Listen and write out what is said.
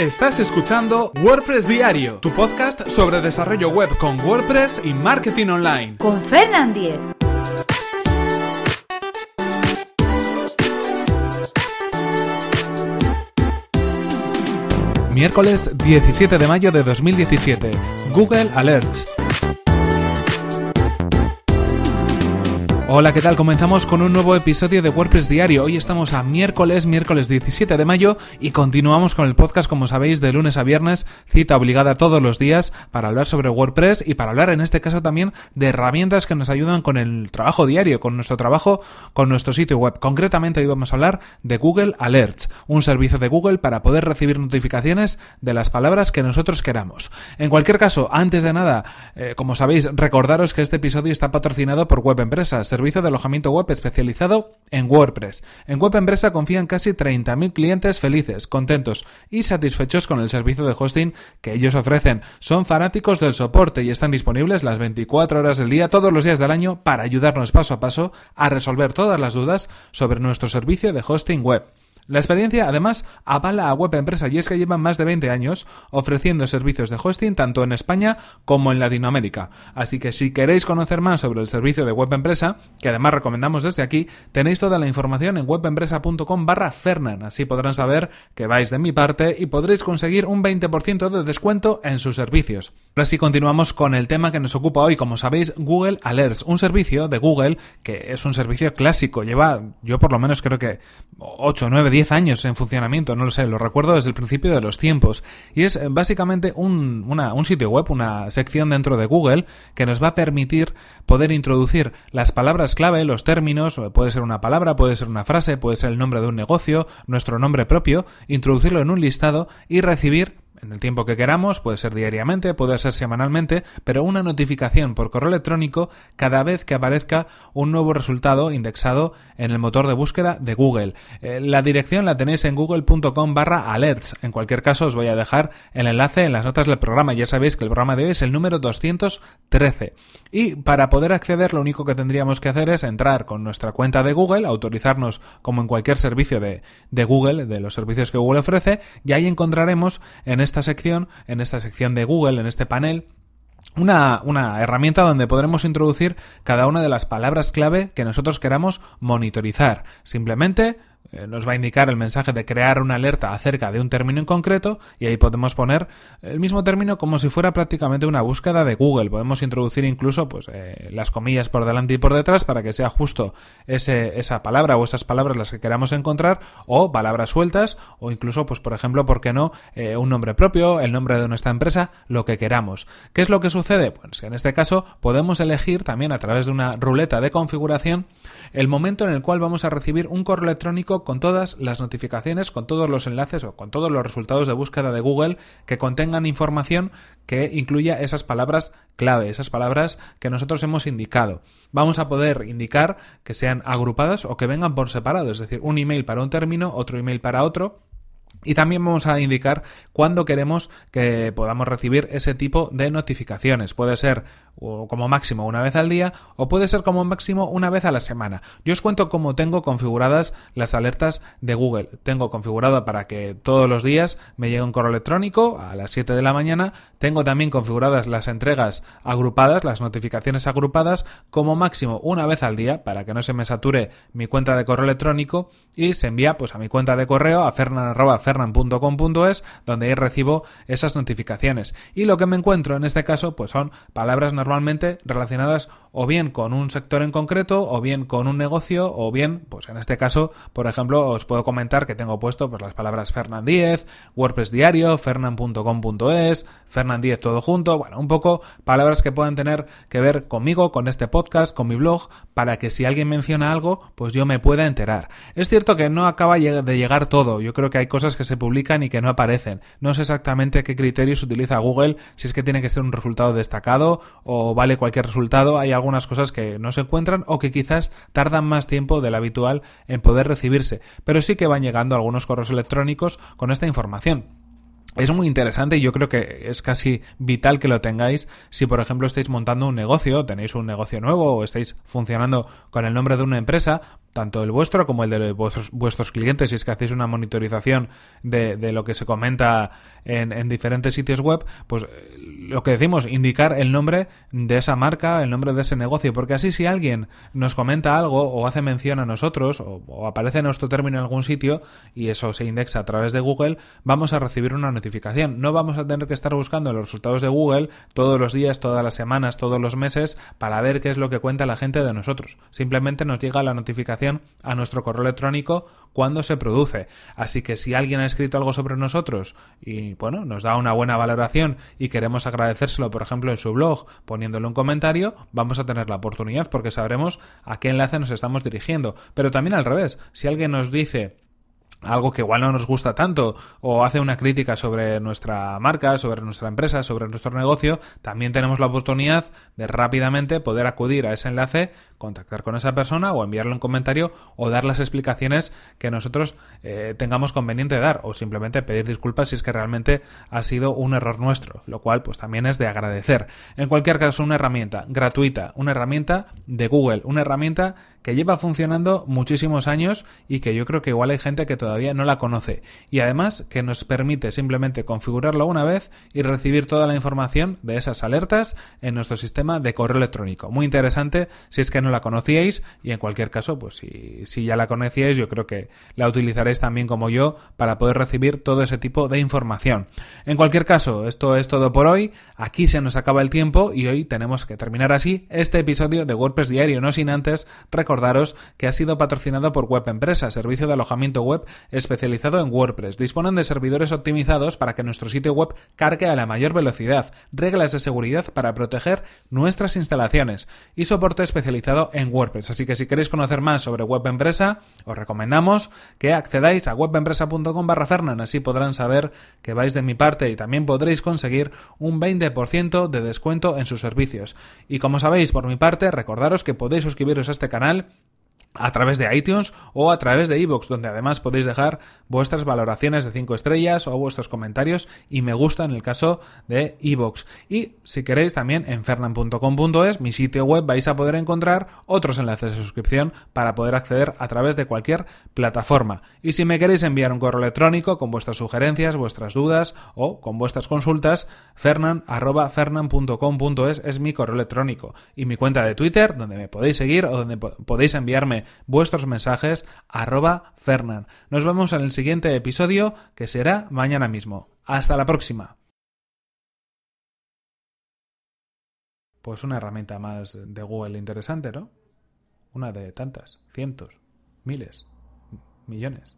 Estás escuchando WordPress Diario, tu podcast sobre desarrollo web con WordPress y marketing online. Con Fernand Diez. Miércoles 17 de mayo de 2017. Google Alerts. Hola, ¿qué tal? Comenzamos con un nuevo episodio de WordPress Diario. Hoy estamos a miércoles, miércoles 17 de mayo y continuamos con el podcast, como sabéis, de lunes a viernes, cita obligada todos los días para hablar sobre WordPress y para hablar en este caso también de herramientas que nos ayudan con el trabajo diario, con nuestro trabajo, con nuestro sitio web. Concretamente hoy vamos a hablar de Google Alerts, un servicio de Google para poder recibir notificaciones de las palabras que nosotros queramos. En cualquier caso, antes de nada, eh, como sabéis, recordaros que este episodio está patrocinado por Web Empresas, servicio de alojamiento web especializado en WordPress. En Web Empresa confían casi 30.000 clientes felices, contentos y satisfechos con el servicio de hosting que ellos ofrecen. Son fanáticos del soporte y están disponibles las 24 horas del día, todos los días del año, para ayudarnos paso a paso a resolver todas las dudas sobre nuestro servicio de hosting web. La experiencia, además, avala a Web Empresa y es que llevan más de 20 años ofreciendo servicios de hosting tanto en España como en Latinoamérica. Así que si queréis conocer más sobre el servicio de Web Empresa, que además recomendamos desde aquí, tenéis toda la información en webempresa.com barra Fernan. Así podrán saber que vais de mi parte y podréis conseguir un 20% de descuento en sus servicios. Ahora sí continuamos con el tema que nos ocupa hoy, como sabéis, Google Alerts, un servicio de Google que es un servicio clásico, lleva yo por lo menos creo que 8, 9, 10 10 años en funcionamiento, no lo sé, lo recuerdo desde el principio de los tiempos. Y es eh, básicamente un, un sitio web, una sección dentro de Google que nos va a permitir poder introducir las palabras clave, los términos, puede ser una palabra, puede ser una frase, puede ser el nombre de un negocio, nuestro nombre propio, introducirlo en un listado y recibir en el tiempo que queramos, puede ser diariamente, puede ser semanalmente, pero una notificación por correo electrónico cada vez que aparezca un nuevo resultado indexado en el motor de búsqueda de Google. Eh, la dirección la tenéis en google.com barra alerts. En cualquier caso os voy a dejar el enlace en las notas del programa. Ya sabéis que el programa de hoy es el número 213. Y para poder acceder lo único que tendríamos que hacer es entrar con nuestra cuenta de Google, autorizarnos como en cualquier servicio de, de Google, de los servicios que Google ofrece, y ahí encontraremos en esta sección, en esta sección de Google, en este panel, una, una, herramienta donde podremos introducir cada una de las palabras clave que nosotros queramos monitorizar. Simplemente eh, nos va a indicar el mensaje de crear una alerta acerca de un término en concreto y ahí podemos poner el mismo término como si fuera prácticamente una búsqueda de Google. Podemos introducir incluso pues, eh, las comillas por delante y por detrás para que sea justo ese, esa palabra o esas palabras las que queramos encontrar o palabras sueltas o incluso, pues por ejemplo, ¿por qué no? Eh, un nombre propio, el nombre de nuestra empresa, lo que queramos. ¿Qué es lo que sucede? Pues en este caso podemos elegir también a través de una ruleta de configuración el momento en el cual vamos a recibir un correo electrónico con todas las notificaciones, con todos los enlaces o con todos los resultados de búsqueda de Google que contengan información que incluya esas palabras clave, esas palabras que nosotros hemos indicado. Vamos a poder indicar que sean agrupadas o que vengan por separado, es decir, un email para un término, otro email para otro y también vamos a indicar cuándo queremos que podamos recibir ese tipo de notificaciones. Puede ser como máximo una vez al día o puede ser como máximo una vez a la semana. Yo os cuento cómo tengo configuradas las alertas de Google. Tengo configurado para que todos los días me llegue un correo electrónico a las 7 de la mañana. Tengo también configuradas las entregas agrupadas, las notificaciones agrupadas como máximo una vez al día para que no se me sature mi cuenta de correo electrónico y se envía pues a mi cuenta de correo a fernan fernan.com.es donde ahí recibo esas notificaciones. Y lo que me encuentro en este caso pues son palabras normalmente relacionadas o bien con un sector en concreto o bien con un negocio o bien pues en este caso por ejemplo os puedo comentar que tengo puesto pues las palabras Fernan 10, WordPress diario, fernan.com.es, Fernan 10 todo junto, bueno, un poco palabras que puedan tener que ver conmigo, con este podcast, con mi blog, para que si alguien menciona algo, pues yo me pueda enterar. Es cierto que no acaba de llegar todo, yo creo que hay cosas que se publican y que no aparecen. No sé exactamente qué criterios utiliza Google, si es que tiene que ser un resultado destacado o vale cualquier resultado, hay algunas cosas que no se encuentran o que quizás tardan más tiempo del habitual en poder recibirse, pero sí que van llegando algunos correos electrónicos con esta información. Es muy interesante y yo creo que es casi vital que lo tengáis si, por ejemplo, estáis montando un negocio, tenéis un negocio nuevo o estáis funcionando con el nombre de una empresa, tanto el vuestro como el de vuestros, vuestros clientes, si es que hacéis una monitorización de, de lo que se comenta en, en, diferentes sitios web, pues eh, lo que decimos, indicar el nombre de esa marca, el nombre de ese negocio, porque así si alguien nos comenta algo o hace mención a nosotros o, o aparece nuestro término en algún sitio y eso se indexa a través de Google, vamos a recibir una notificación. No vamos a tener que estar buscando los resultados de Google todos los días, todas las semanas, todos los meses para ver qué es lo que cuenta la gente de nosotros. Simplemente nos llega la notificación a nuestro correo electrónico cuando se produce. Así que si alguien ha escrito algo sobre nosotros y bueno, nos da una buena valoración y queremos agradecérselo, por ejemplo, en su blog, poniéndole un comentario, vamos a tener la oportunidad porque sabremos a qué enlace nos estamos dirigiendo. Pero también al revés, si alguien nos dice algo que igual no nos gusta tanto o hace una crítica sobre nuestra marca, sobre nuestra empresa, sobre nuestro negocio, también tenemos la oportunidad de rápidamente poder acudir a ese enlace, contactar con esa persona o enviarle un comentario o dar las explicaciones que nosotros eh, tengamos conveniente dar o simplemente pedir disculpas si es que realmente ha sido un error nuestro, lo cual pues también es de agradecer. En cualquier caso, una herramienta gratuita, una herramienta de Google, una herramienta que lleva funcionando muchísimos años y que yo creo que igual hay gente que todavía no la conoce. Y además que nos permite simplemente configurarlo una vez y recibir toda la información de esas alertas en nuestro sistema de correo electrónico. Muy interesante si es que no la conocíais y en cualquier caso, pues si, si ya la conocíais, yo creo que la utilizaréis también como yo para poder recibir todo ese tipo de información. En cualquier caso, esto es todo por hoy. Aquí se nos acaba el tiempo y hoy tenemos que terminar así este episodio de WordPress Diario, no sin antes recordaros que ha sido patrocinado por Web Empresa, servicio de alojamiento web especializado en WordPress. Disponen de servidores optimizados para que nuestro sitio web cargue a la mayor velocidad, reglas de seguridad para proteger nuestras instalaciones y soporte especializado en WordPress. Así que si queréis conocer más sobre Web Empresa, os recomendamos que accedáis a webempresa.com barra Fernan, así podrán saber que vais de mi parte y también podréis conseguir un 20% de descuento en sus servicios. Y como sabéis, por mi parte, recordaros que podéis suscribiros a este canal a través de iTunes o a través de iVoox, donde además podéis dejar vuestras valoraciones de 5 estrellas o vuestros comentarios y me gusta en el caso de iVoox. Y si queréis también en fernan.com.es, mi sitio web, vais a poder encontrar otros enlaces de suscripción para poder acceder a través de cualquier plataforma. Y si me queréis enviar un correo electrónico con vuestras sugerencias, vuestras dudas o con vuestras consultas, fernan.fernan.com.es es mi correo electrónico y mi cuenta de Twitter, donde me podéis seguir o donde podéis enviarme vuestros mensajes arroba Fernan. Nos vemos en el siguiente episodio que será mañana mismo. Hasta la próxima. Pues una herramienta más de Google interesante, ¿no? Una de tantas, cientos, miles, millones.